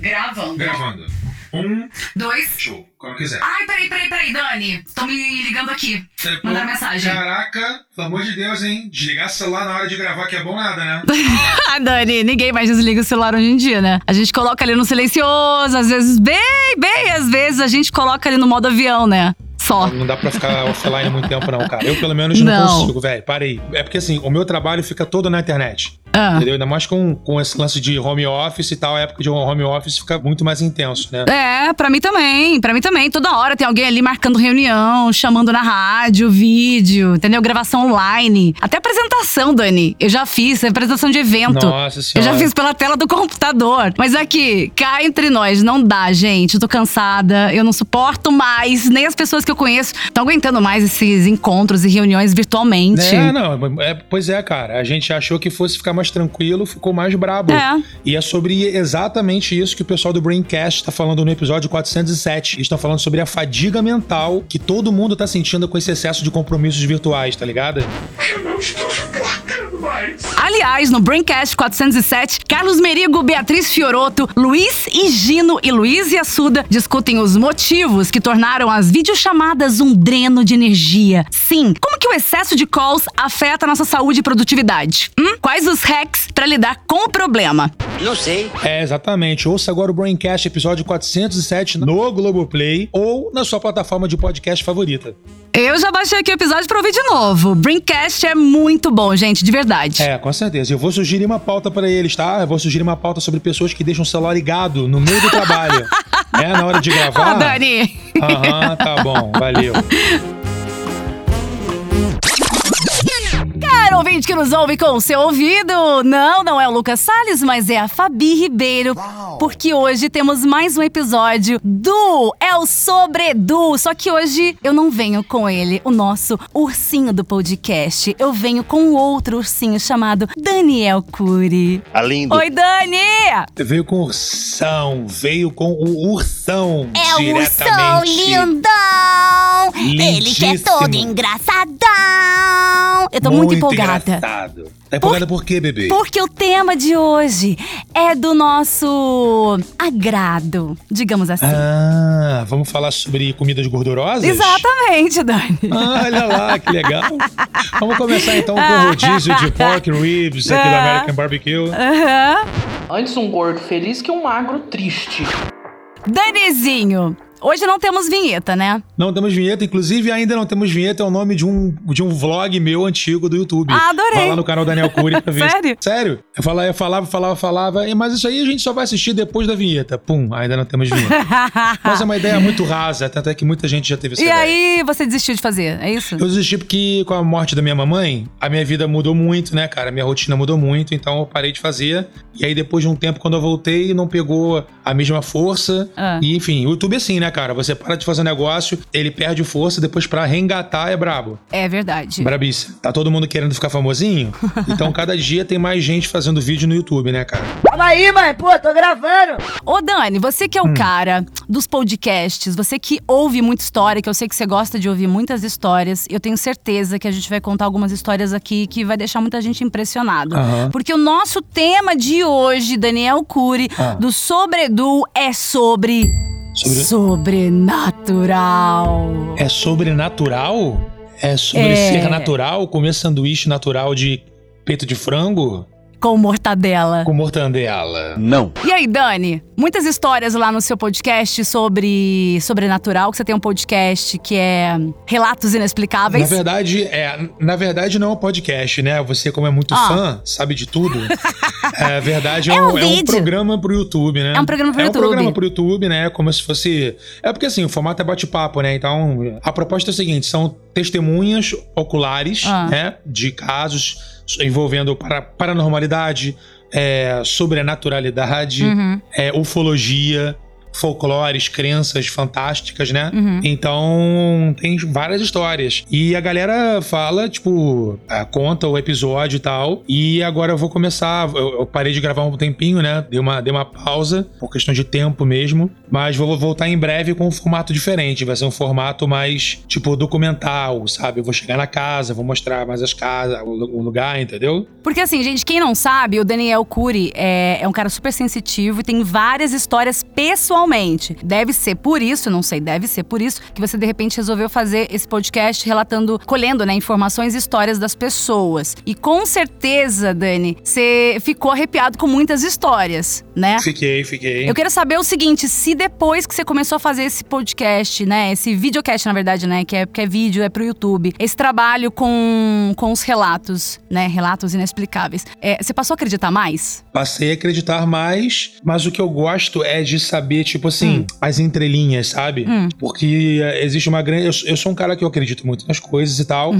Gravando. Gravando. Um, Dois. show. Quando quiser. Ai, peraí, peraí, peraí, Dani. Estão me ligando aqui. Mandaram mensagem. Caraca, pelo amor de Deus, hein? Desligar o celular na hora de gravar que é bom nada, né? Ah, Dani, ninguém mais desliga o celular hoje em dia, né? A gente coloca ali no silencioso, às vezes bem, bem, às vezes a gente coloca ali no modo avião, né? Só. Não dá pra ficar offline muito tempo, não, cara. Eu, pelo menos, não, Não. consigo, velho. Parei. É porque, assim, o meu trabalho fica todo na internet. Ah. Entendeu? Ainda mais com, com esse lance de home office e tal. A época de home office fica muito mais intenso, né? É, pra mim também, pra mim também. Toda hora tem alguém ali marcando reunião, chamando na rádio, vídeo, entendeu? Gravação online. Até apresentação, Dani. Eu já fiz, apresentação de evento. Nossa Eu senhora. já fiz pela tela do computador. Mas aqui, cá entre nós, não dá, gente. Eu tô cansada, eu não suporto mais, nem as pessoas que eu conheço estão aguentando mais esses encontros e reuniões virtualmente. É, não, é, pois é, cara. A gente achou que fosse ficar mais tranquilo, ficou mais brabo. É. E é sobre exatamente isso que o pessoal do Braincast tá falando no episódio 407. Eles estão falando sobre a fadiga mental que todo mundo tá sentindo com esse excesso de compromissos virtuais, tá ligado? Aliás, no Braincast 407, Carlos Merigo, Beatriz Fioroto, Luiz e Gino e Luiz e Assuda discutem os motivos que tornaram as videochamadas um dreno de energia. Sim, como que o excesso de calls afeta a nossa saúde e produtividade? Hum? Quais os hacks para lidar com o problema? Não sei. É, exatamente. Ouça agora o Braincast episódio 407 no Globoplay ou na sua plataforma de podcast favorita. Eu já baixei aqui o episódio para ouvir de novo. Braincast é muito bom, gente, de verdade. É, com certeza. Eu vou sugerir uma pauta pra eles, tá? Eu vou sugerir uma pauta sobre pessoas que deixam o celular ligado no meio do trabalho. é, na hora de gravar. Ah, Dani! Aham, tá bom, valeu. Ouvinte que nos ouve com o seu ouvido, não, não é o Lucas Salles, mas é a Fabi Ribeiro. Porque hoje temos mais um episódio do É o Sobredu. Só que hoje eu não venho com ele, o nosso ursinho do podcast. Eu venho com outro ursinho chamado Daniel Cury. A lindo. Oi, Dani! Veio com ursão, veio com o ursão É o ursão lindão! Ele que é todo engraçadão! Eu tô muito, empolgada. engraçado. Tá empolgada por quê, bebê? Porque o tema de hoje é do nosso agrado, digamos assim. Ah, vamos falar sobre comidas gordurosas? Exatamente, Dani. Ah, olha lá, que legal. Vamos começar então com o rodízio de pork ribs aqui do É. American Barbecue. Aham. Antes um gordo feliz que um magro triste. Danizinho, hoje não temos vinheta, né? Não temos vinheta, inclusive ainda não temos vinheta, é o nome de um, de um vlog meu antigo do YouTube. Ah, adorei. Vai lá no canal Daniel Cury pra ver. Sério? Sério? Eu falava, eu falava, falava, falava, e- mas isso aí a gente só vai assistir depois da vinheta. Pum, ainda não temos vinheta. mas é uma ideia muito rasa, tanto é que muita gente já teve essa e ideia. aí você desistiu de fazer, é isso? Eu desisti porque com a morte da minha mamãe, a minha vida mudou muito, né, cara? A minha rotina mudou muito, então eu parei de fazer. E aí depois de um tempo, quando eu voltei, não pegou a mesma força. Ah. E enfim, o YouTube é assim, né, cara? Você para de fazer um negócio, ele perde força, depois pra reengatar é brabo. É verdade. Brabice. Tá todo mundo querendo ficar famosinho? Então cada dia tem mais gente fazendo vídeo no YouTube, né, cara? Calma aí, mãe, pô, tô gravando. Ô, Dani, você que é o Hum. cara dos podcasts, você que ouve muita história, que eu sei que você gosta de ouvir muitas histórias, eu tenho certeza que a gente vai contar algumas histórias aqui que vai deixar muita gente impressionado. Aham. Porque o nosso tema de hoje, Daniel Cury, Ah. do Sobredu, é sobre. Sobre- Sobrenatural. É sobrenatural? É sobre É. ser natural? Comer sanduíche natural de peito de frango? Com mortadela. Com mortandela? Não. E aí, Dani? Muitas histórias lá no seu podcast sobre sobrenatural, que você tem um podcast que é Relatos Na Inexplicáveis. verdade, é, na verdade não é um podcast, né? Você, como é muito Ah. fã, sabe de tudo. É verdade, é, É um, um é um programa pro YouTube, né? É um programa pro é YouTube. um programa pro YouTube, né? Como se fosse. É porque assim, o formato é bate-papo, né? Então, a proposta é a seguinte: são testemunhas oculares, Ah. né? De casos envolvendo para, paranormalidade, é, sobrenaturalidade, Uhum. é, ufologia. Folclores, crenças fantásticas, né? Então tem várias histórias. E a galera fala, tipo, ah, conta o episódio e tal. E agora eu vou começar. Eu, eu parei de gravar um tempinho, né? Dei uma, dei uma pausa, por questão de tempo mesmo. Mas vou voltar em breve com um formato diferente. Vai ser um formato mais, tipo, documental, sabe? Eu vou chegar na casa, vou mostrar mais as casas, o lu- o lugar, entendeu? Porque assim, gente, quem não sabe, o Daniel Cury é, é um cara super sensitivo e tem várias histórias pessoalmente. Deve ser por isso, não sei, deve ser por isso que você de repente resolveu fazer esse podcast relatando, colhendo, né, informações e histórias das pessoas. E com certeza, Dani, você ficou arrepiado com muitas histórias, né? Fiquei, fiquei. Eu quero saber o seguinte, se depois que você começou a fazer esse podcast, né, esse videocast na verdade, né, que é, que é vídeo, é pro YouTube, esse trabalho com, com os relatos, né, relatos inexplicáveis, é, você passou a acreditar mais? Passei a acreditar mais, mas o que eu gosto é de saber, tipo assim, as entrelinhas, sabe? Porque eh, existe uma grande. Eu, eu sou um cara que eu acredito muito nas coisas e tal.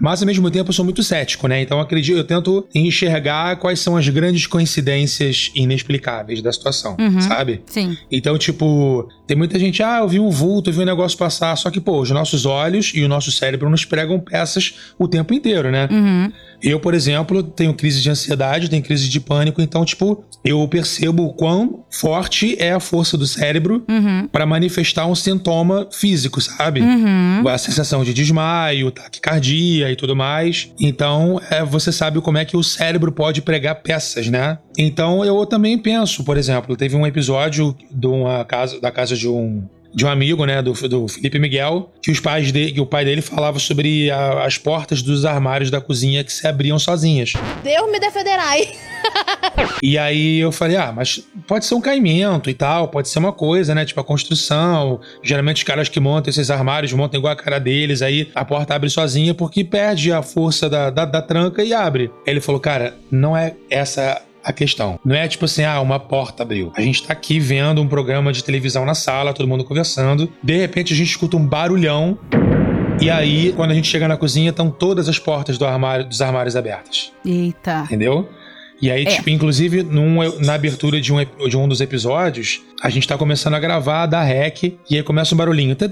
Mas ao mesmo tempo eu sou muito cético, né? Então eu acredito, eu tento enxergar quais são as grandes coincidências inexplicáveis da situação, sabe? Sim. Então, tipo, tem muita gente, ah, eu vi um vulto, eu vi um negócio passar. Só que, pô, os nossos olhos e o nosso cérebro nos pregam peças o tempo inteiro, né? Eu, por exemplo, tenho crise de ansiedade, tenho crise de pânico, então, tipo, eu percebo o quão forte é a força do cérebro pra manifestar um sintoma físico, sabe? A sensação de desmaio, taquicardia e tudo mais. Então, é, você sabe como é que o cérebro pode pregar peças, né? Então, eu também penso, por exemplo, teve um episódio de uma casa, da casa de um de um amigo, né, do, do Felipe Miguel, que os pais dele, que o pai dele falava sobre a- as portas dos armários da cozinha que se abriam sozinhas. Deus me defenderai. E aí eu falei, ah, mas pode ser um caimento e tal, pode ser uma coisa, né? Tipo a construção. Geralmente os caras que montam esses armários montam igual a cara deles, aí a porta abre sozinha porque perde a força da, da, da tranca e abre. Ele falou, cara, não é essa a questão. Não é tipo assim, ah, uma porta abriu. A gente tá aqui vendo um programa de televisão na sala, todo mundo conversando. De repente a gente escuta um barulhão. E aí, quando a gente chega na cozinha, estão todas as portas do armário, dos armários abertas. Eita. Entendeu? E aí, É. tipo, inclusive, num- na abertura de um, de um dos episódios, a gente tá começando a gravar, dar rec, e aí começa um barulhinho. Aí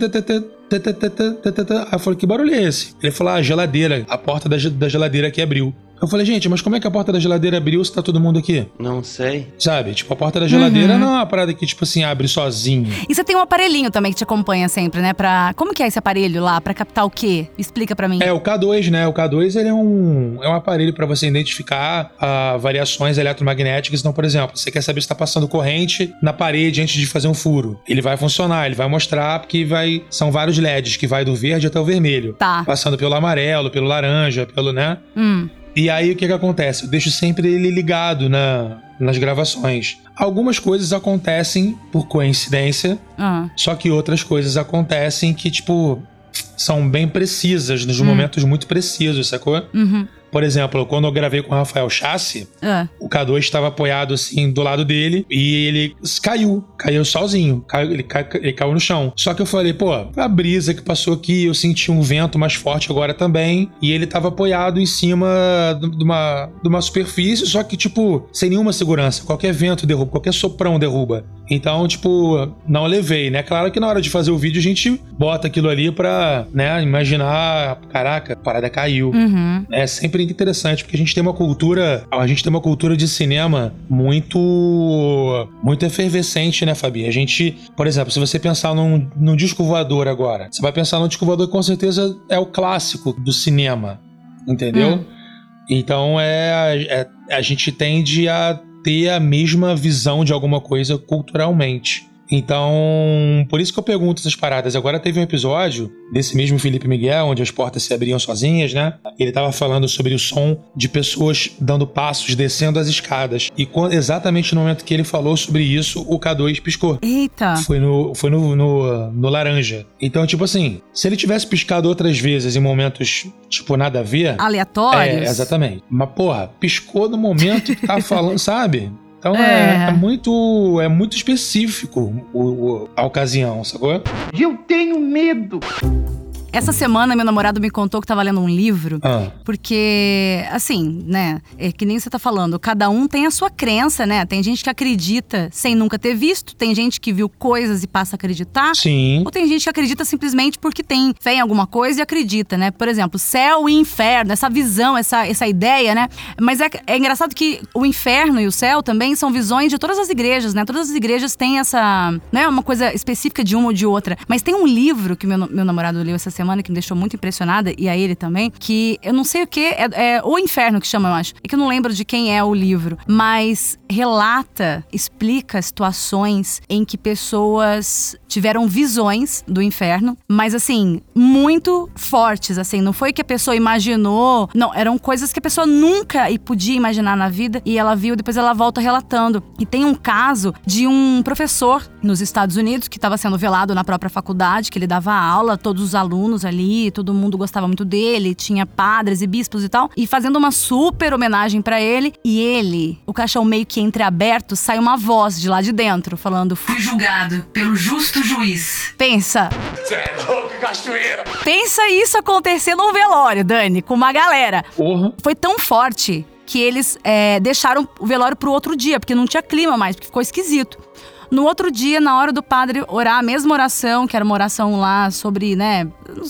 eu falei, que barulho é esse? Ele falou, ah, a geladeira, a porta da, da geladeira que abriu. Eu falei, gente, mas como é que a porta da geladeira abriu se tá todo mundo aqui? Não sei. Sabe? Tipo, a porta da geladeira uhum. não é uma parada que, tipo assim, abre sozinho. E você tem um aparelhinho também que te acompanha sempre, né? Pra... Como que é esse aparelho lá? Pra captar o quê? Explica pra mim. É, o K2, né? O K2, ele é um, é um aparelho para você identificar uh, variações eletromagnéticas. Então, por exemplo, você quer saber se tá passando corrente na parede antes de fazer um furo. Ele vai funcionar, ele vai mostrar porque vai, são vários LEDs que vai do verde até o vermelho. Tá. Passando pelo amarelo, pelo laranja, pelo, né? Hum. E aí o que que acontece? Eu deixo sempre ele ligado na, nas gravações. Algumas coisas acontecem por coincidência, Ah. só que outras coisas acontecem que, tipo, são bem precisas, nos momentos muito precisos, sacou? Uhum. Por exemplo, quando eu gravei com o Rafael Chassi, Ah. o K2 estava apoiado assim do lado dele e ele caiu, caiu sozinho, caiu, ele, cai- ele caiu no chão. Só que eu falei, pô, a brisa que passou aqui, eu senti um vento mais forte agora também, e ele estava apoiado em cima de de uma, de uma superfície, só que, tipo, sem nenhuma segurança. Qualquer vento derruba, qualquer soprão derruba. Então, tipo, não levei, né? Claro que na hora de fazer o vídeo a gente bota aquilo ali pra, né, imaginar, caraca, a parada caiu. Uhum. É sempre interessante porque a gente tem uma cultura, a gente tem uma cultura de cinema muito muito efervescente, né, Fabi? A gente, por exemplo, se você pensar num, num disco voador agora, você vai pensar num disco voador que com certeza é o clássico do cinema, entendeu? Então é, é a gente tende a ter a mesma visão de alguma coisa culturalmente. Então, por isso que eu pergunto essas paradas. Agora teve um episódio desse mesmo Felipe Miguel, onde as portas se abriam sozinhas, né? Ele tava falando sobre o som de pessoas dando passos, descendo as escadas. E exatamente no momento que ele falou sobre isso, o K2 piscou. Eita. Foi no, foi no, no, no laranja. Então, tipo assim, se ele tivesse piscado outras vezes em momentos, tipo, nada a ver. Aleatórios? É, exatamente. Mas, porra, piscou no momento que tá falando, sabe? Então É. é, é muito é muito específico o, o- a ocasião, sacou? Eu tenho medo. Essa semana, meu namorado me contou que tava lendo um livro, Ah. porque, assim, né, é que nem você tá falando, cada um tem a sua crença, né? Tem gente que acredita sem nunca ter visto, tem gente que viu coisas e passa a acreditar. Sim. Ou tem gente que acredita simplesmente porque tem fé em alguma coisa e acredita, né? Por exemplo, céu e inferno, essa visão, essa, essa ideia, né? Mas é, é engraçado que o inferno e o céu também são visões de todas as igrejas, né? Todas as igrejas têm essa. Não é uma coisa específica de uma ou de outra. Mas tem um livro que meu, meu namorado leu essa semana que me deixou muito impressionada, e a ele também, que eu não sei o que, é, é O Inferno que chama, eu acho. É que eu não lembro de quem é o livro, mas relata, explica situações em que pessoas tiveram visões do inferno, mas assim, muito fortes, assim, não foi que a pessoa imaginou, não, eram coisas que a pessoa nunca e podia imaginar na vida e ela viu, depois ela volta relatando. E tem um caso de um professor nos Estados Unidos que estava sendo velado na própria faculdade, que ele dava aula, todos os alunos ali, todo mundo gostava muito dele, tinha padres e bispos e tal, e fazendo uma super homenagem para ele, e ele, o caixão meio que entreaberto, sai uma voz de lá de dentro falando: Fui julgado pelo justo juiz. Pensa. Pensa isso acontecer num velório, Dani, com uma galera. Porra. Foi tão forte que eles é, deixaram o velório pro outro dia, porque não tinha clima mais, porque ficou esquisito. No outro dia, na hora do padre orar a mesma oração, que era uma oração lá sobre, né?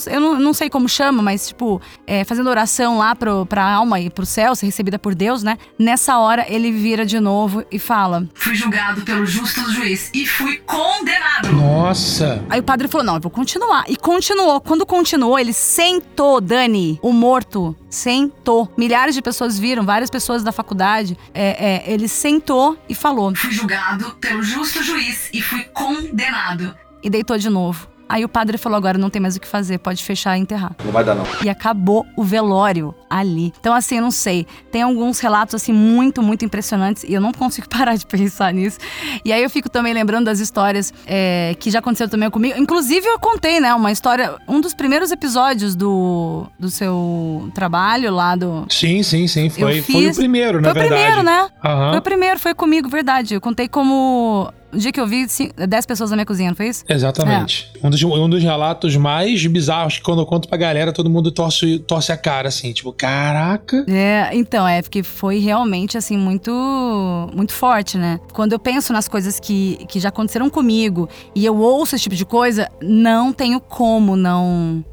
Eu não, não sei como chama, mas tipo, é, fazendo oração lá pro, pra alma e pro céu, ser recebida por Deus, né? Nessa hora ele vira de novo e fala. Fui julgado pelo justo juiz e fui condenado. Nossa. Aí o padre falou: não, eu vou continuar. E continuou. Quando continuou, ele sentou, Dani, o morto. Sentou. Milhares de pessoas viram, várias pessoas da faculdade. É, é, ele sentou e falou. Fui julgado pelo justo juiz e fui condenado. E deitou de novo. Aí o padre falou: agora não tem mais o que fazer, pode fechar e enterrar. Não vai dar, não. E acabou o velório ali. Então, assim, eu não sei. Tem alguns relatos, assim, muito, muito impressionantes e eu não consigo parar de pensar nisso. E aí eu fico também lembrando das histórias é, que já aconteceram também comigo. Inclusive, eu contei, né, uma história, um dos primeiros episódios do, do seu trabalho lá do. Sim, sim, sim. Foi, Eu foi o fiz- primeiro, na foi o verdade. primeiro, né? Aham. Foi o primeiro, foi comigo, verdade. Eu contei como. O dia que eu vi, cin- 10 pessoas na minha cozinha, não foi isso? Exatamente. Um, dos, um dos relatos mais bizarros que quando eu conto pra galera, todo mundo torce, torce a cara, assim, tipo, caraca. É, então, é porque foi realmente, assim, muito muito forte, né? Quando eu penso nas coisas que, que já aconteceram comigo e eu ouço esse tipo de coisa, não tenho como não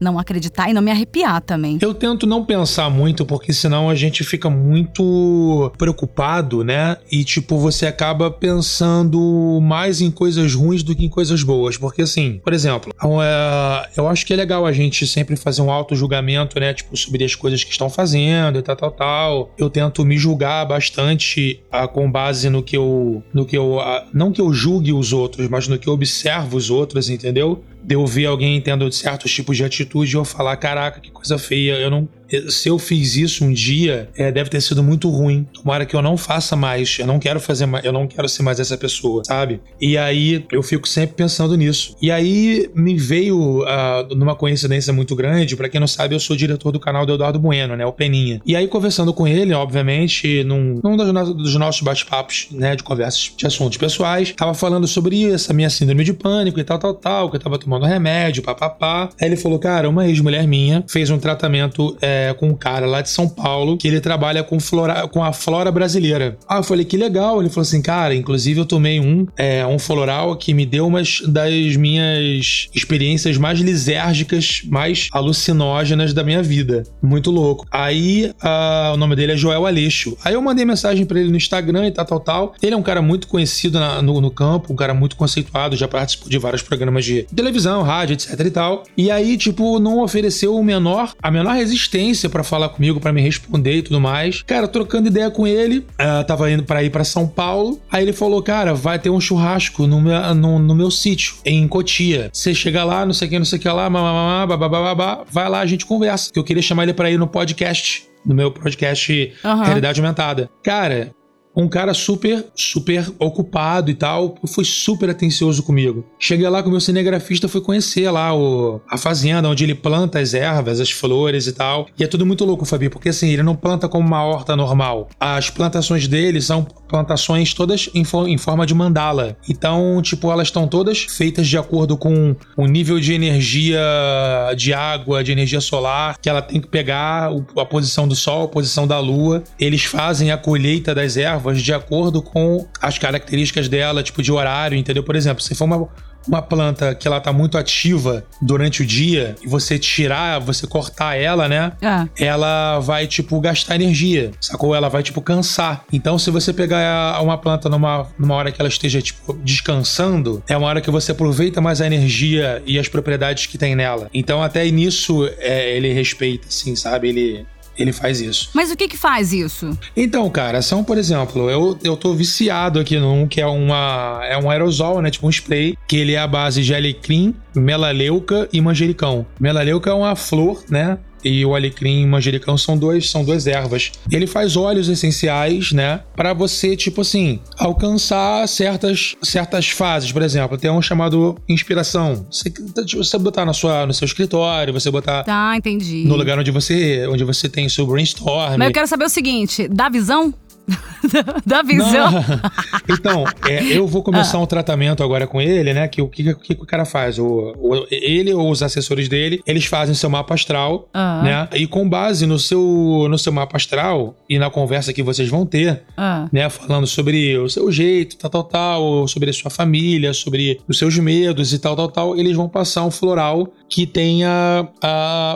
não acreditar e não me arrepiar também. Eu tento não pensar muito, porque senão a gente fica muito preocupado, né? E, tipo, você acaba pensando mais em coisas ruins do que em coisas boas. Porque, assim, por exemplo, é, eu acho que é legal a gente sempre fazer um auto-julgamento, né? Tipo, sobre as coisas que estão fazendo e tal, tal, tal. Eu tento me julgar bastante ah, com base no que eu. No que eu ah, não que eu julgue os outros, mas no que eu observo os outros, entendeu? De eu ver alguém tendo certos tipos de atitude e eu falar, caraca, que coisa feia, eu não. Se eu fiz isso um dia, é, deve ter sido muito ruim. Tomara que eu não faça mais. Eu não quero fazer mais, eu não quero ser mais essa pessoa, sabe? E aí eu fico sempre pensando nisso. E aí me veio uh, numa coincidência muito grande, para quem não sabe, eu sou diretor do canal do Eduardo Bueno, né? O Peninha. E aí, conversando com ele, obviamente, num, num dos, dos nossos bate-papos, né? De conversas de assuntos pessoais, tava falando sobre isso, a minha síndrome de pânico e tal, tal, tal, que eu tava tomando remédio, papapá. Aí ele falou, cara, uma ex-mulher minha fez um tratamento é, com um cara lá de São Paulo, que ele trabalha com, flora, com a flora brasileira. Ah, eu falei, que legal. Ele falou assim, cara, inclusive eu tomei um, é, um floral que me deu umas das minhas experiências mais lisérgicas, mais alucinógenas da minha vida. Muito louco. Aí, ah, o nome dele é Joel Aleixo. Aí eu mandei mensagem pra ele no Instagram e tal, tal, tal. Ele é um cara muito conhecido na- no, no campo, um cara muito conceituado, já participou de vários programas de televisão, rádio, etc e tal. E aí, tipo, não ofereceu o menor, a menor resistência pra falar comigo, pra me responder e tudo mais. Cara, trocando ideia com ele, ah, tava indo pra ir pra São Paulo. Aí ele falou, cara, vai ter um churrasco no meu, no, no meu sítio, em Cotia. Você chega lá, não sei o que, não sei o que lá, mamamá, bababá, vai lá, a gente conversa. Que eu queria chamar ele pra ir no podcast, no meu podcast Aham. Realidade Aumentada. Cara, um cara super, super ocupado e tal, foi super atencioso comigo. Cheguei lá com o meu cinegrafista, fui conhecer lá o, a fazenda onde ele planta as ervas, as flores e tal. E é tudo muito louco, Fabi, porque assim, ele não planta como uma horta normal. As plantações dele são plantações todas em, for, em forma de mandala. Então, tipo, elas estão todas feitas de acordo com o nível de energia de água, de energia solar, que ela tem que pegar a posição do sol, a posição da lua. Eles fazem a colheita das ervas de acordo com as características dela, tipo de horário, entendeu? Por exemplo, se for uma uma planta que ela tá muito ativa durante o dia e você tirar, você cortar ela, né? É. Ela vai, tipo, gastar energia, sacou? Ela vai, tipo, cansar. Então, se você pegar uma planta numa, numa hora que ela esteja, tipo, descansando, é uma hora que você aproveita mais a energia e as propriedades que tem nela. Então, até nisso, é, ele respeita, assim, sabe? Ele ele faz isso. Mas o que que faz isso? Então, cara, são, por exemplo, eu, eu tô viciado aqui num que é uma é um aerosol, né, tipo um spray, que ele é a base de alecrim, melaleuca e manjericão. Melaleuca é uma flor, né, e o alecrim e o manjericão são dois, são duas ervas. Ele faz óleos essenciais, né, para você tipo assim, alcançar certas certas fases, por exemplo, tem um chamado inspiração. Você, você botar na sua no seu escritório, você botar Tá, entendi. No lugar onde você onde você tem seu brainstorm. Mas eu quero saber o seguinte, dá visão? Da visão. Não. Então, é, eu vou começar ah. um tratamento agora com ele, né? Que o que, que, o cara faz? O, o, ele ou os assessores dele, eles fazem seu mapa astral, ah. né? E com base no seu, no seu mapa astral e na conversa que vocês vão ter, ah. né? Falando sobre o seu jeito, tal, tal, tal, sobre a sua família, sobre os seus medos e tal, tal, tal, eles vão passar um floral que tenha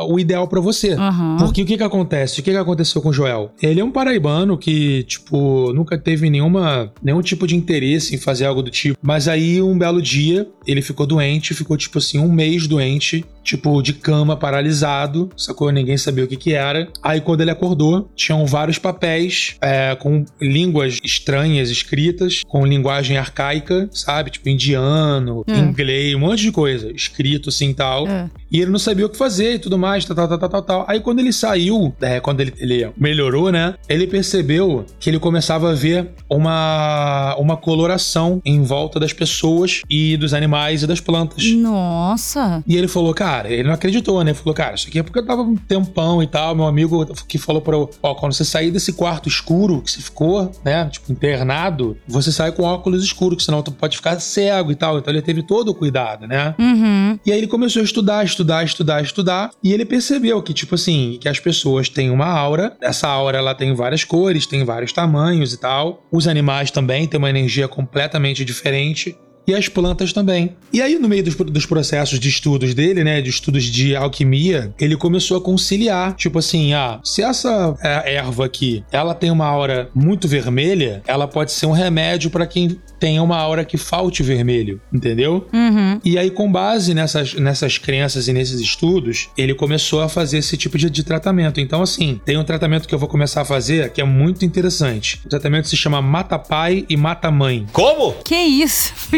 o ideal para você. Uhum. Porque o que que acontece? O que que aconteceu com o Joel? Ele é um paraibano que, tipo, tipo, nunca teve nenhuma, nenhum tipo de interesse em fazer algo do tipo. Mas aí, um belo dia, ele ficou doente, ficou, tipo assim, um mês doente, tipo, de cama, paralisado, sacou? Ninguém sabia o que que era. Aí, quando ele acordou, tinham vários papéis é, com línguas estranhas escritas, com linguagem arcaica, sabe? Tipo, indiano, é. inglês, um monte de coisa, escrito assim tal. É. E ele não sabia o que fazer e tudo mais, tal, tal, tal, tal, tal. Aí, quando ele saiu, é, quando ele, ele melhorou, né? Ele percebeu que ele começava a ver uma, uma coloração em volta das pessoas e dos animais e das plantas. Nossa! E ele falou, cara, ele não acreditou, né? Falou, cara, isso aqui é porque eu tava um tempão e tal. Meu amigo que falou pra eu, ó, quando você sair desse quarto escuro que você ficou, né, tipo, internado, você sai com óculos escuros, que senão tu pode ficar cego e tal. Então ele teve todo o cuidado, né? Uhum. E aí ele começou a estudar, estudar, estudar, estudar. E ele percebeu que, tipo assim, que as pessoas têm uma aura. Essa aura, ela tem várias cores, tem vários tamanhos e tal. Os animais também têm uma energia completamente diferente e as plantas também. E aí, no meio dos, dos, processos de estudos dele, né, de estudos de alquimia, ele começou a conciliar, tipo assim, ah, se essa é, erva aqui, ela tem uma aura muito vermelha, ela pode ser um remédio para quem tem uma aura que falte vermelho, entendeu? Uhum. E aí, com base nessas, nessas crenças e nesses estudos, ele começou a fazer esse tipo de, de tratamento. Então, assim, tem um tratamento que eu vou começar a fazer que é muito interessante. O tratamento se chama Mata Pai e Mata Mãe. Como? Que isso,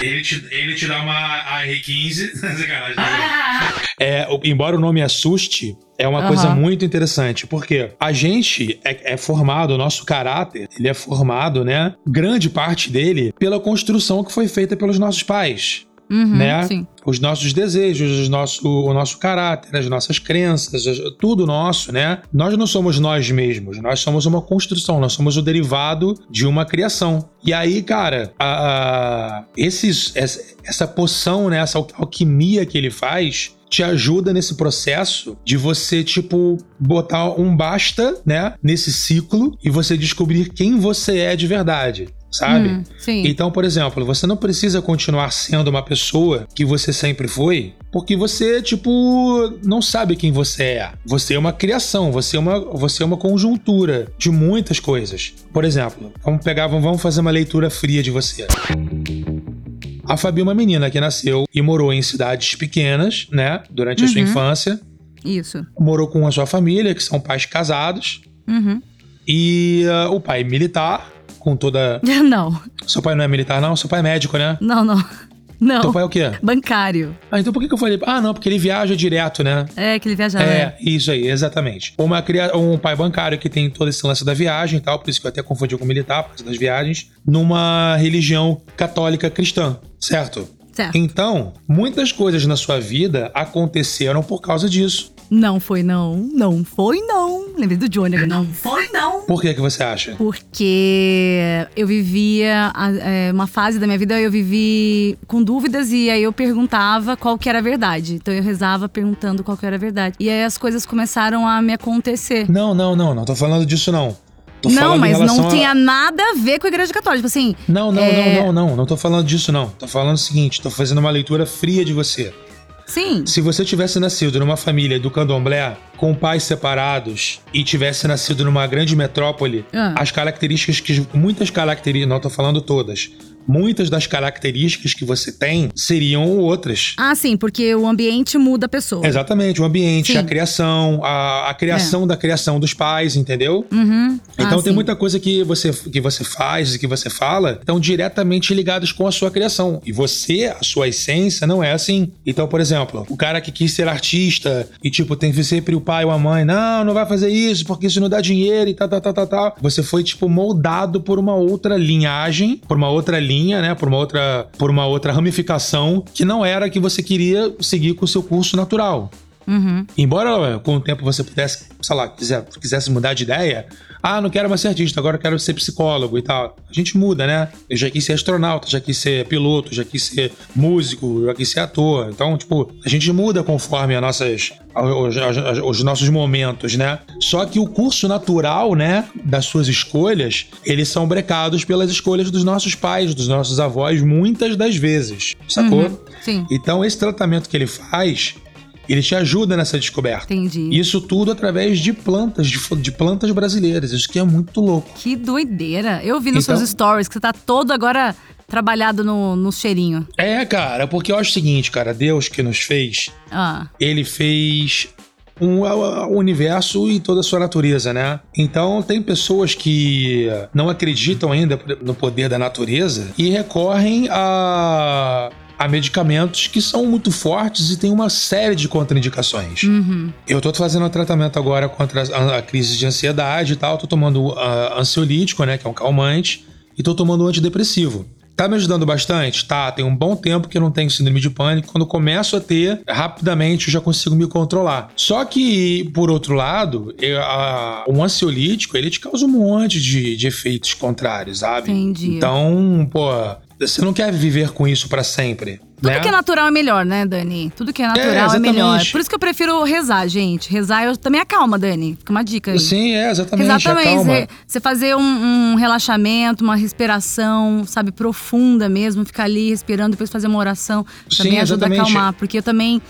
ele te, ele te dá uma AR-15. é, embora o nome assuste, é uma uhum. coisa muito interessante, porque a gente é, é, formado, o nosso caráter, ele é formado, né? Grande parte dele pela construção que foi feita pelos nossos pais. Uhum, né? Sim. Os nossos desejos, os nosso, o nosso caráter, as nossas crenças, tudo nosso, né? Nós não somos nós mesmos, nós somos uma construção, nós somos o derivado de uma criação. E aí, cara, a, a, esses, essa, essa poção, né? essa alquimia que ele faz, te ajuda nesse processo de você, tipo, botar um basta, né, nesse ciclo e você descobrir quem você é de verdade sabe? Hum, então, por exemplo, você não precisa continuar sendo uma pessoa que você sempre foi, porque você, tipo, não sabe quem você é. Você é uma criação, você é uma, você é uma conjuntura de muitas coisas. Por exemplo, vamos pegar, vamos fazer uma leitura fria de você. A Fabi é uma menina que nasceu e morou em cidades pequenas, né? Durante a sua uhum. infância. Isso. Morou com a sua família, que são pais casados. Uhum. E uh, o pai militar, com toda. Não. Seu pai não é militar, não? Seu pai é médico, né? Não, não. Não. Teu pai é o quê? Bancário. Ah, então por que, que eu falei? Ah, não, porque ele viaja direto, né? É, que ele viajava. É, isso aí, exatamente. Uma, cria- um pai bancário que tem todo esse lance da viagem e tal, por isso que eu até confundi com militar, por causa das viagens, numa religião católica cristã, certo? Certo. Então, muitas coisas na sua vida aconteceram por causa disso. Não foi não. Não foi não. Lembrei do Johnny. Não foi, não. Por que, que você acha? Porque eu vivia a- é, uma fase da minha vida, eu vivi com dúvidas e aí eu perguntava qual que era a verdade. Então eu rezava perguntando qual que era a verdade. E aí as coisas começaram a me acontecer. Não, não, não, não tô falando disso não. Tô não, mas não a- tinha nada a ver com a igreja católica. Tipo assim, Não, não, É. não, não, não, não tô falando disso não. Tô falando o seguinte, tô fazendo uma leitura fria de você. sim. Se você tivesse nascido numa família do candomblé, com pais separados, e tivesse nascido numa grande metrópole, Ah. as características que. Muitas características. Não tô falando todas. Muitas das características que você tem seriam outras. Ah, sim, porque o ambiente muda a pessoa. Exatamente, o ambiente, Sim. a criação, a, a criação da criação dos pais, entendeu? Uhum. Então Ah, tem sim. muita coisa que você, que você faz e que você fala estão diretamente ligadas com a sua criação. E você, a sua essência, não é assim. Então, por exemplo, o cara que quis ser artista e, tipo, tem sempre o pai ou a mãe, não, não vai fazer isso porque isso não dá dinheiro e tal, tal, tal, tal, tal. Você foi, tipo, moldado por uma outra linhagem, por uma outra linha, né? Por uma outra, por uma outra ramificação que não era a que você queria seguir com o seu curso natural. Uhum. Embora com o tempo você pudesse, sei lá, quiser, quisesse mudar de ideia, ah, não quero mais ser artista, agora eu quero ser psicólogo e tal. A gente muda, né? Eu já quis ser astronauta, já quis ser piloto, já quis ser músico, já quis ser ator. Então, tipo, a gente muda conforme as nossas, os, os- os nossos momentos, né? Só que o curso natural, né, das suas escolhas, eles são brecados pelas escolhas dos nossos pais, dos nossos avós, muitas das vezes. Sacou? Uhum. Sim. Então, esse tratamento que ele faz, ele te ajuda nessa descoberta. Entendi. Isso tudo através de plantas, de, de plantas brasileiras. Isso que é muito louco. Que doideira. Eu vi nos Então- seus stories que você tá todo agora trabalhado no, no cheirinho. É, cara, porque eu acho o seguinte, cara, Deus que nos fez, Ah, ele fez um, o o universo e toda a sua natureza, né? Então tem pessoas que não acreditam ainda no poder da natureza e recorrem a, a medicamentos que são muito fortes e tem uma série de contraindicações. uhum. Eu tô fazendo um tratamento agora contra a, a crise de ansiedade e tal. Tô tomando ah, ansiolítico, né? Que é um calmante. E tô tomando um antidepressivo. Tá me ajudando bastante? Tá, tem um bom tempo que eu não tenho síndrome de pânico. Quando começo a ter, rapidamente eu já consigo me controlar. Só que, por outro lado, eu, a- um ansiolítico, ele te causa um monte de, de efeitos contrários, sabe? Entendi. Então, pô, você não quer viver com isso pra sempre. Tudo né? que é natural é melhor, né, Dani? Tudo que é natural é, exatamente. melhor. Por isso que eu prefiro rezar, gente. Rezar eu também acalma, Dani. Fica uma dica aí. Sim, é, exatamente. Exatamente. acalma. Você- fazer um, um relaxamento, uma respiração, sabe, profunda mesmo, ficar ali respirando, depois fazer uma oração, também Sim, ajuda a exatamente. acalmar. Porque eu também.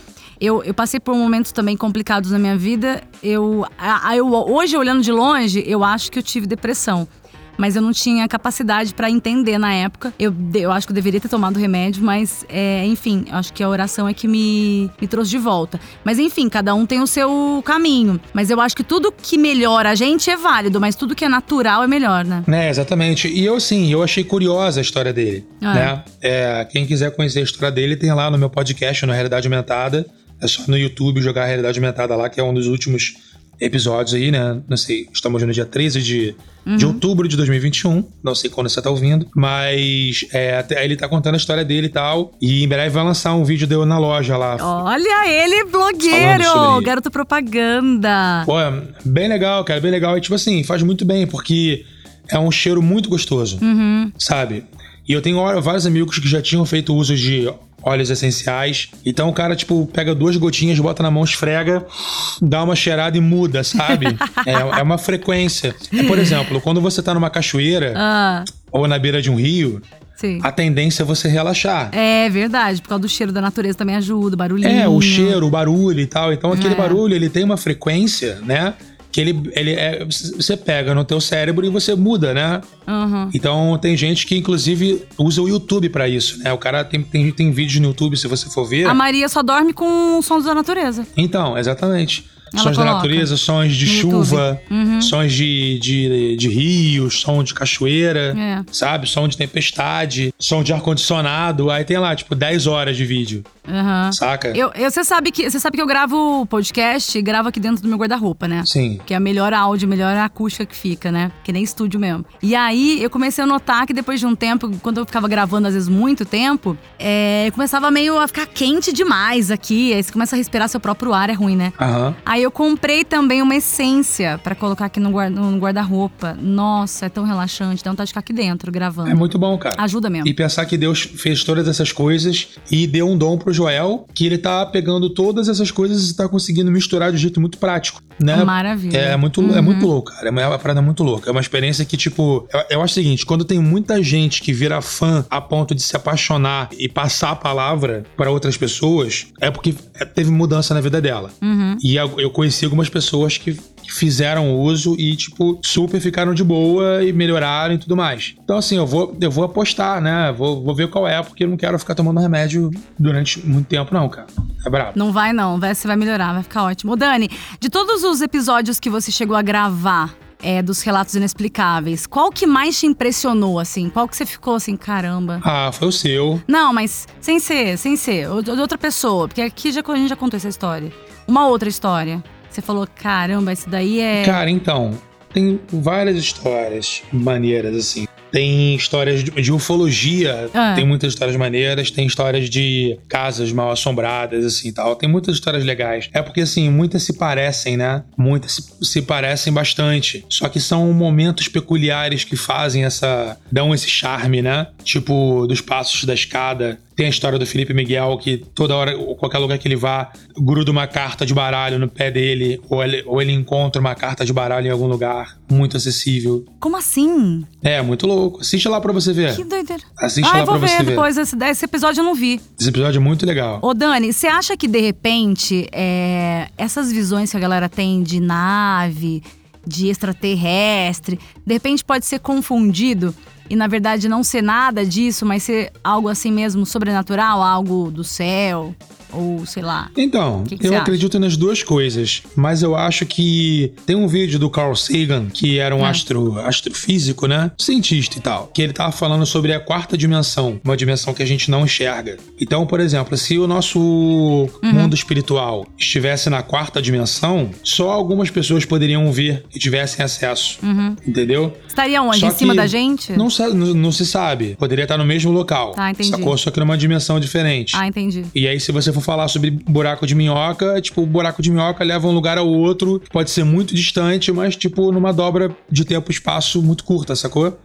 Eu, eu passei por momentos também complicados na minha vida. Eu, a- a- eu, hoje, olhando de longe, eu acho que eu tive depressão. Mas eu não tinha capacidade pra entender na época. Eu, eu acho que eu deveria ter tomado remédio, mas, é, enfim, eu acho que a oração é que me, me trouxe de volta. Mas, enfim, cada um tem o seu caminho. Mas eu acho que tudo que melhora a gente é válido, mas tudo que é natural é melhor, né? É, exatamente. E eu, sim, eu achei curiosa a história dele, Ah. né? É, quem quiser conhecer a história dele, tem lá no meu podcast, no Realidade Aumentada. É só no YouTube jogar Realidade Aumentada lá, que é um dos últimos episódios aí, né? Não sei, estamos no dia 13 de, de outubro de 2021. Não sei quando você tá ouvindo. Mas é, até- ele tá contando a história dele e tal. E em breve vai lançar um vídeo dele na loja lá. Olha ele, blogueiro! Garoto propaganda. Pô, é bem legal, cara, bem legal. E tipo assim, faz muito bem, porque é um cheiro muito gostoso, Uhum. sabe? E eu tenho vários amigos que já tinham feito uso de óleos essenciais. Então o cara, tipo, pega duas gotinhas, bota na mão, esfrega, dá uma cheirada e muda, sabe? é, é uma frequência. É, por exemplo, quando você tá numa cachoeira Ah, ou na beira de um rio, sim. a tendência é você relaxar. É verdade, por causa do cheiro da natureza também ajuda, o barulhinho. É, o cheiro, o barulho e tal. Então aquele É. barulho, ele tem uma frequência, né? Que ele, ele é, você pega no teu cérebro e você muda, né? Uhum. Então tem gente que inclusive usa o YouTube pra isso, né? O cara tem, tem, tem vídeos no YouTube, se você for ver. A Maria só dorme com os sons da natureza. Então, exatamente. Sons da natureza, sons de chuva, Uhum. sons de, de, de rios, som de cachoeira, É. sabe? Som de tempestade, som de ar-condicionado. Aí tem lá, tipo, 10 horas de vídeo, Aham. saca? Eu, eu- você sabe que você sabe que eu gravo podcast e gravo aqui dentro do meu guarda-roupa, né? Sim. Que é a melhor áudio, a melhor acústica que fica, né? Que nem estúdio mesmo. E aí eu comecei a notar que depois de um tempo, quando eu ficava gravando às vezes muito tempo, é, começava meio a ficar quente demais aqui. Aí você começa a respirar seu próprio ar, é ruim, né? Aham. Aí eu comprei também uma essência pra colocar aqui no guar- no guarda-roupa. Nossa, é tão relaxante, dá vontade de ficar aqui dentro gravando. É muito bom, cara. Ajuda mesmo. E pensar que Deus fez todas essas coisas e deu um dom pro Joel, que ele tá pegando todas essas coisas e tá conseguindo misturar de um jeito muito prático, né? Maravilha. É muito, é muito louco, cara. É uma, é uma parada muito louca. É uma experiência que, tipo, eu, eu acho o seguinte: quando tem muita gente que vira fã a ponto de se apaixonar e passar a palavra para outras pessoas, é porque teve mudança na vida dela. E eu eu conheci algumas pessoas que fizeram uso e, tipo, super ficaram de boa e melhoraram e tudo mais. Então, assim, eu vou, eu vou apostar, né? Vou, vou ver qual é, porque eu não quero ficar tomando remédio durante muito tempo, não, cara. É brabo. Não vai, não. Vai, você vai melhorar, vai ficar ótimo. Ô, Dani, de todos os episódios que você chegou a gravar é, dos relatos inexplicáveis, qual que mais te impressionou, assim? Qual que você ficou assim, caramba? Ah, foi o seu. Não, mas sem ser, sem ser, de outra pessoa, porque aqui já, a gente já contou essa história. Uma outra história. Você falou, caramba, esse daí é. Cara, então, tem várias histórias maneiras, assim. Tem histórias de, de ufologia, Ah. tem muitas histórias maneiras, tem histórias de casas mal assombradas, assim e tal. Tem muitas histórias legais. É porque, assim, muitas se parecem, né? Muitas se, se parecem bastante. Só que são momentos peculiares que fazem essa. dão esse charme, né? Tipo, dos passos da escada. Tem a história do Felipe Miguel, que toda hora, ou qualquer lugar que ele vá, gruda uma carta de baralho no pé dele, ou ele, ou ele encontra uma carta de baralho em algum lugar, muito acessível. Como assim? É, muito louco. Assiste lá pra você ver. Que doideira. Assiste ah, lá pra você ver ver. depois. Esse, esse episódio eu não vi. Esse episódio é muito legal. Ô, Dani, você acha que de repente é, essas visões que a galera tem de nave, de extraterrestre, de repente pode ser confundido e na verdade não ser nada disso, mas ser algo assim mesmo sobrenatural, algo do céu? Ou sei lá. Então, Que que eu acredito nas duas coisas, mas eu acho que tem um vídeo do Carl Sagan, que era um É. astro, astrofísico, né? Cientista e tal, que ele tava falando sobre a quarta dimensão, uma dimensão que a gente não enxerga. Então, por exemplo, se o nosso Uhum. mundo espiritual estivesse na quarta dimensão, só algumas pessoas poderiam ver e tivessem acesso. Entendeu? Estaria onde? Só em cima da gente? Não, não, não se sabe. Poderia estar no mesmo local. Tá, entendi. Sacou? Só que numa dimensão diferente. Ah, entendi. E aí, se você for falar sobre buraco de minhoca, tipo, o buraco de minhoca leva um lugar ao outro, pode ser muito distante, mas, tipo, numa dobra de tempo e espaço muito curta, sacou?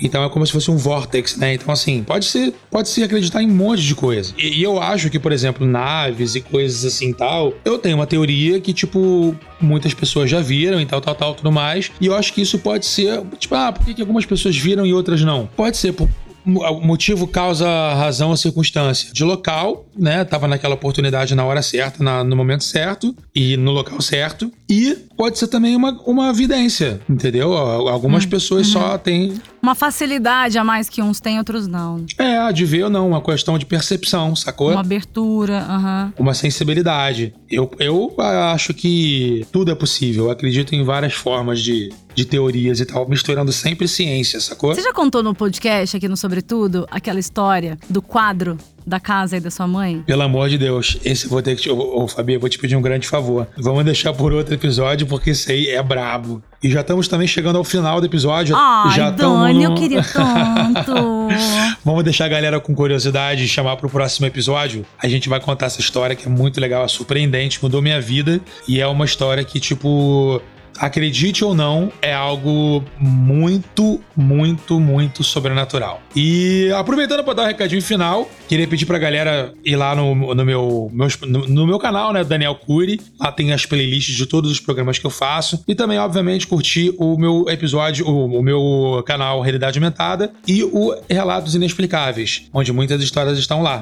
Então é como se fosse um vortex, né? Então, assim, pode ser, pode se acreditar em um monte de coisa. E, e eu acho que, por exemplo, naves e coisas assim e tal, eu tenho uma teoria que, tipo, muitas pessoas já viram e tal, tal, tal, tudo mais. E eu acho que isso pode ser, tipo, ah, por que, que algumas pessoas viram e outras não? Pode ser por motivo causa razão ou circunstância. De local, né? Tava naquela oportunidade na hora certa, na- no momento certo e no local certo. E pode ser também uma, uma vidência, entendeu? Al- Algumas pessoas só têm. Uma facilidade a mais que uns têm, outros não. É, de ver ou não, uma questão de percepção, sacou? Uma abertura. Uma sensibilidade. Eu, eu acho que tudo é possível. Eu acredito em várias formas de, de teorias e tal, misturando sempre ciência, sacou? Você já contou no podcast aqui no Sobretudo aquela história do quadro da casa aí da sua mãe? Pelo amor de Deus, esse eu vou ter que te. Ô, ô, Fabi, eu vou te pedir um grande favor. Vamos deixar por outro episódio, porque esse aí é brabo. E já estamos também chegando ao final do episódio. Ai, já Dani, eu no- queria tanto. Vamos deixar a galera com curiosidade e chamar pro próximo episódio. A gente vai contar essa história que é muito legal, é surpreendente, mudou minha vida. E é uma história que, tipo. Acredite ou não, é algo muito, muito, muito sobrenatural. E aproveitando para dar um recadinho final, queria pedir pra galera ir lá no, no meu, no, no meu canal, né, Daniel Cury. Lá tem as playlists de todos os programas que eu faço. E também, obviamente, curtir o meu episódio, o, o meu canal Realidade Aumentada e o Relatos Inexplicáveis, onde muitas histórias estão lá.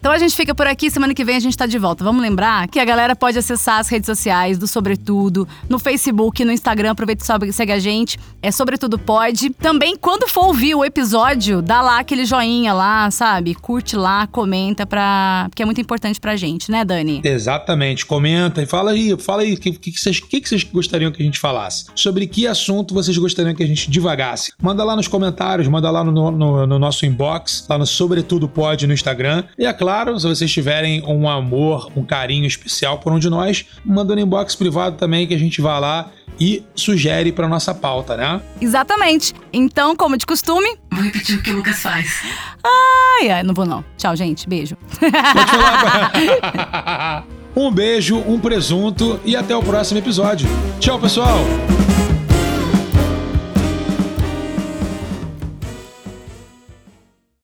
Então a gente fica por aqui, semana que vem a gente tá de volta. Vamos lembrar que a galera pode acessar as redes sociais do Sobretudo, no Facebook, no Instagram, aproveita e segue a gente. É Sobretudo Pode. Também, quando for ouvir o episódio, dá lá aquele joinha lá, sabe? Curte lá, comenta, pra... porque é muito importante pra gente, né, Dani? Exatamente. Comenta e fala aí, fala aí o que, que, vocês, que, vocês gostariam que a gente falasse. Sobre que assunto vocês gostariam que a gente divagasse. Manda lá nos comentários, manda lá no, no, no nosso inbox, lá no Sobretudo Pode no Instagram. E é claro, se vocês tiverem um amor, um carinho especial por um de nós, manda no inbox privado também que a gente vai lá e sugere para nossa pauta, né? Exatamente. Então, como de costume, vou repetir o que o Lucas faz. Ai, ai, não vou não. Tchau, gente. Beijo. Pode falar. um beijo, um presunto e até o próximo episódio. Tchau, pessoal.